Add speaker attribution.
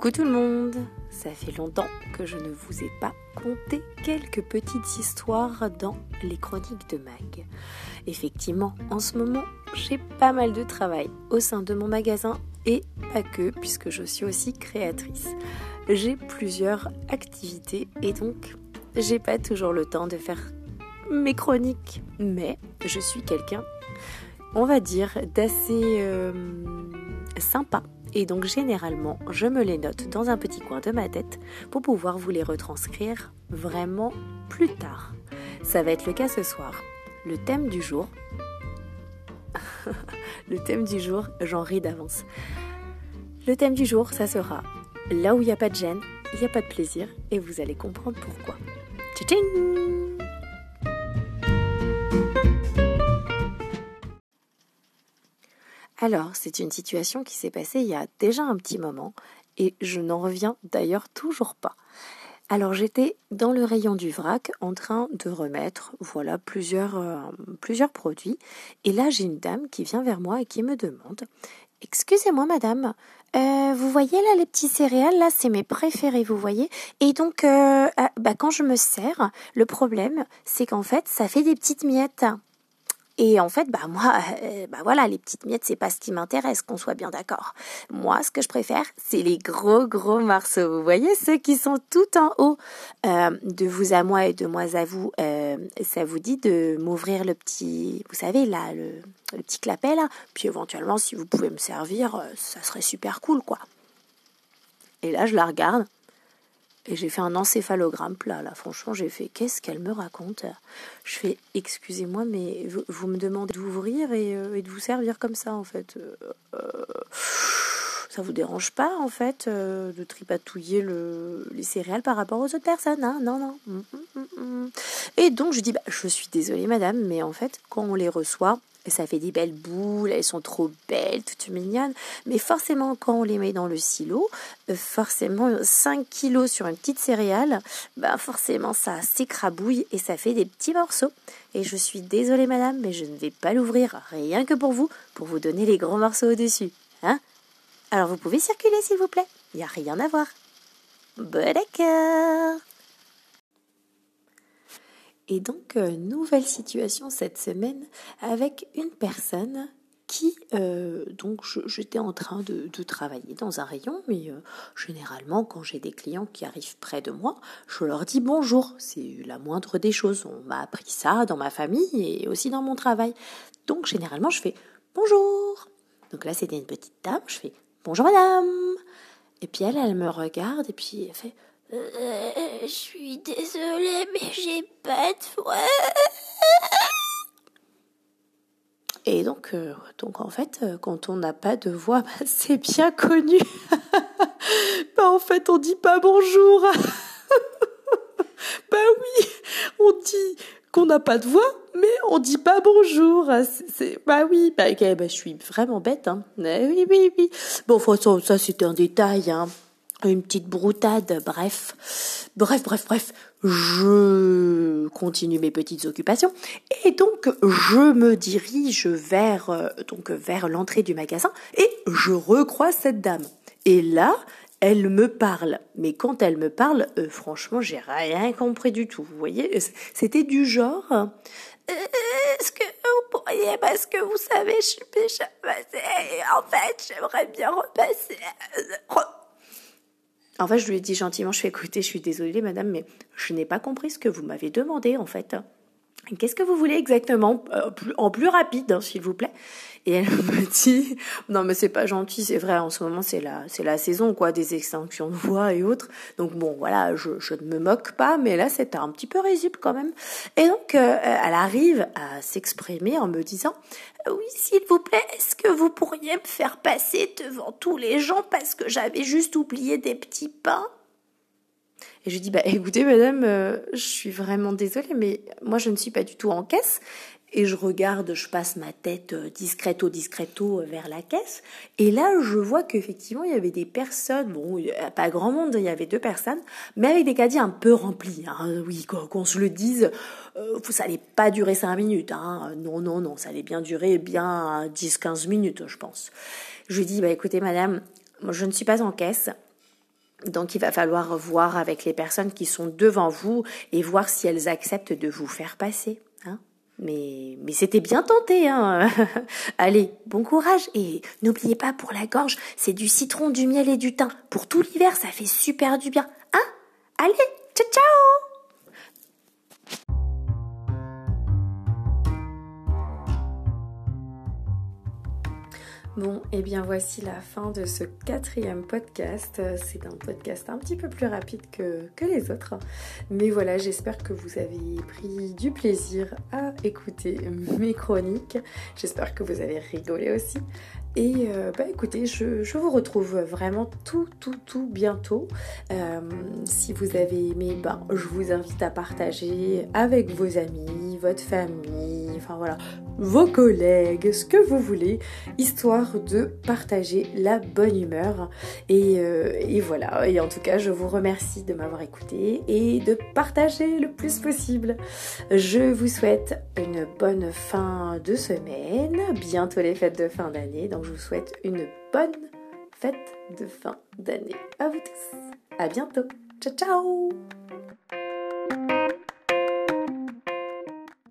Speaker 1: Coucou tout le monde Ça fait longtemps que je ne vous ai pas conté quelques petites histoires dans les chroniques de Mag. Effectivement, en ce moment, j'ai pas mal de travail au sein de mon magasin et pas que, puisque je suis aussi créatrice. J'ai plusieurs activités et donc j'ai pas toujours le temps de faire mes chroniques. Mais je suis quelqu'un, on va dire, d'assez euh, sympa et donc généralement, je me les note dans un petit coin de ma tête pour pouvoir vous les retranscrire vraiment plus tard. Ça va être le cas ce soir. Le thème du jour. le thème du jour, j'en ris d'avance. Le thème du jour, ça sera là où il n'y a pas de gêne, il n'y a pas de plaisir et vous allez comprendre pourquoi. Tching Alors, c'est une situation qui s'est passée il y a déjà un petit moment et je n'en reviens d'ailleurs toujours pas. Alors j'étais dans le rayon du vrac en train de remettre voilà plusieurs, euh, produits et là j'ai une dame qui vient vers moi et qui me demande Excusez-moi madame, euh, vous voyez là les petits céréales là c'est mes préférés vous voyez? Et donc euh, ah, bah, quand je me sers le problème c'est qu'en fait ça fait des petites miettes. Et en fait, bah moi, euh, bah voilà, les petites miettes, c'est pas ce qui m'intéresse, qu'on soit bien d'accord. Moi, ce que je préfère, c'est les gros gros morceaux. Vous voyez ceux qui sont tout en haut. Euh, de vous à moi et de moi à vous, euh, ça vous dit de m'ouvrir le petit, vous savez là, le, le petit clapet là. Puis éventuellement, si vous pouvez me servir, ça serait super cool quoi. Et là, je la regarde. Et j'ai fait un encéphalogramme plat, là. Franchement, j'ai fait qu'est-ce qu'elle me raconte? Je fais excusez-moi, mais vous, me demandez d'ouvrir euh, et, de vous servir comme ça, en fait. Euh, euh, ça vous dérange pas, en fait, de tripatouiller le, les céréales par rapport aux autres personnes hein? Non, non. Mm, mm, mm, et donc, je dis bah, je suis désolée, madame, mais en fait, quand on les reçoit, ça fait des belles boules, elles sont trop belles, toutes mignonnes. Mais forcément, quand on les met dans le silo, euh, forcément 5 kilos sur une petite céréale, bah forcément ça s'écrabouille et ça fait des petits morceaux. Et je suis désolée madame, mais je ne vais pas l'ouvrir rien que pour vous, pour vous donner les gros morceaux au-dessus. Hein Alors vous pouvez circuler s'il vous plaît, il n'y a rien à voir. Bon d'accord et donc, euh, nouvelle situation cette semaine avec une personne qui, euh, donc, j'étais en train de, travailler dans un rayon, mais euh, généralement, quand j'ai des clients qui arrivent près de moi, je leur dis bonjour. C'est la moindre des choses. On m'a appris ça dans ma famille et aussi dans mon travail. Donc, généralement, je fais bonjour. Donc là, c'était une petite dame. Je fais bonjour madame. Et puis elle, elle me regarde et puis elle fait je suis désolée, mais j'ai pas de foi. Et donc, euh, donc en fait, euh, quand on n'a pas de voix, c'est bien connu. bah en fait, on dit pas bonjour. bah oui, on dit qu'on n'a pas de voix, mais on dit pas bonjour. C'est, bah oui, bah, bah, je suis vraiment bête. Hein. oui, oui, oui. Bon, ça, ça c'était un détail. Hein une petite broutade, bref. Bref, bref, bref, je continue mes petites occupations et donc je me dirige vers euh, donc vers l'entrée du magasin et je recroise cette dame. Et là, elle me parle, mais quand elle me parle, euh, franchement, j'ai rien compris du tout. Vous voyez, c'était du genre euh, est-ce que vous pourriez, parce que vous savez, je suis passée, en fait, j'aimerais bien repasser. En fait, je lui ai dit gentiment, je fais écouter, je suis désolée madame, mais je n'ai pas compris ce que vous m'avez demandé en fait. Qu'est-ce que vous voulez exactement euh, En plus rapide, hein, s'il vous plaît? Et elle me dit, non mais c'est pas gentil, c'est vrai, en ce moment c'est la, c'est la saison quoi, des extinctions de voix et autres. Donc bon, voilà, je, je ne me moque pas, mais là c'était un petit peu risible quand même. Et donc euh, elle arrive à s'exprimer en me disant, oui s'il vous plaît, est-ce que vous pourriez me faire passer devant tous les gens parce que j'avais juste oublié des petits pains? Et je dis bah écoutez madame, euh, je suis vraiment désolée, mais moi je ne suis pas du tout en caisse. Et je regarde, je passe ma tête euh, discreto discreto euh, vers la caisse. Et là, je vois qu'effectivement, il y avait des personnes, bon, pas grand monde, il y avait deux personnes, mais avec des caddies un peu remplis. Hein. Oui, qu'on se le dise, ça allait pas durer cinq minutes. Hein. Non, non, non, ça allait bien durer bien 10-15 minutes, je pense. Je dis, bah écoutez madame, je ne suis pas en caisse. Donc il va falloir voir avec les personnes qui sont devant vous et voir si elles acceptent de vous faire passer. Hein mais, mais c'était bien tenté. Hein Allez, bon courage et n'oubliez pas pour la gorge, c'est du citron, du miel et du thym. Pour tout l'hiver, ça fait super du bien. Hein Allez, ciao ciao Bon, et eh bien voici la fin de ce quatrième podcast. C'est un podcast un petit peu plus rapide que, que les autres. Mais voilà, j'espère que vous avez pris du plaisir à écouter mes chroniques. J'espère que vous avez rigolé aussi. Et euh, bah écoutez, je, je, vous retrouve vraiment tout, tout, tout bientôt. Euh, si vous avez aimé, ben, je vous invite à partager avec vos amis, votre famille, enfin voilà, vos collègues, ce que vous voulez, histoire de partager la bonne humeur. Et, euh, et voilà, et en tout cas, je vous remercie de m'avoir écouté et de partager le plus possible. Je vous souhaite une bonne fin de semaine, bientôt les fêtes de fin d'année je vous souhaite une bonne fête de fin d'année à vous tous. À bientôt. Ciao ciao